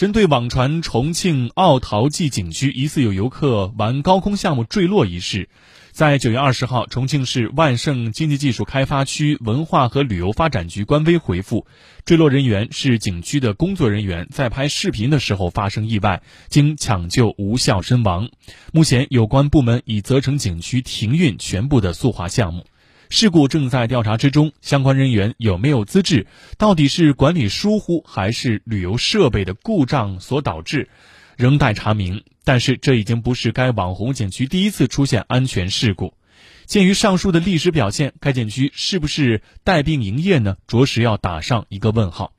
针对网传重庆奥陶纪景区疑似有游客玩高空项目坠落一事，在九月二十号，重庆市万盛经济技术开发区文化和旅游发展局官微回复，坠落人员是景区的工作人员，在拍视频的时候发生意外，经抢救无效身亡。目前，有关部门已责成景区停运全部的速滑项目。事故正在调查之中，相关人员有没有资质，到底是管理疏忽还是旅游设备的故障所导致，仍待查明。但是这已经不是该网红景区第一次出现安全事故。鉴于上述的历史表现，该景区是不是带病营业呢？着实要打上一个问号。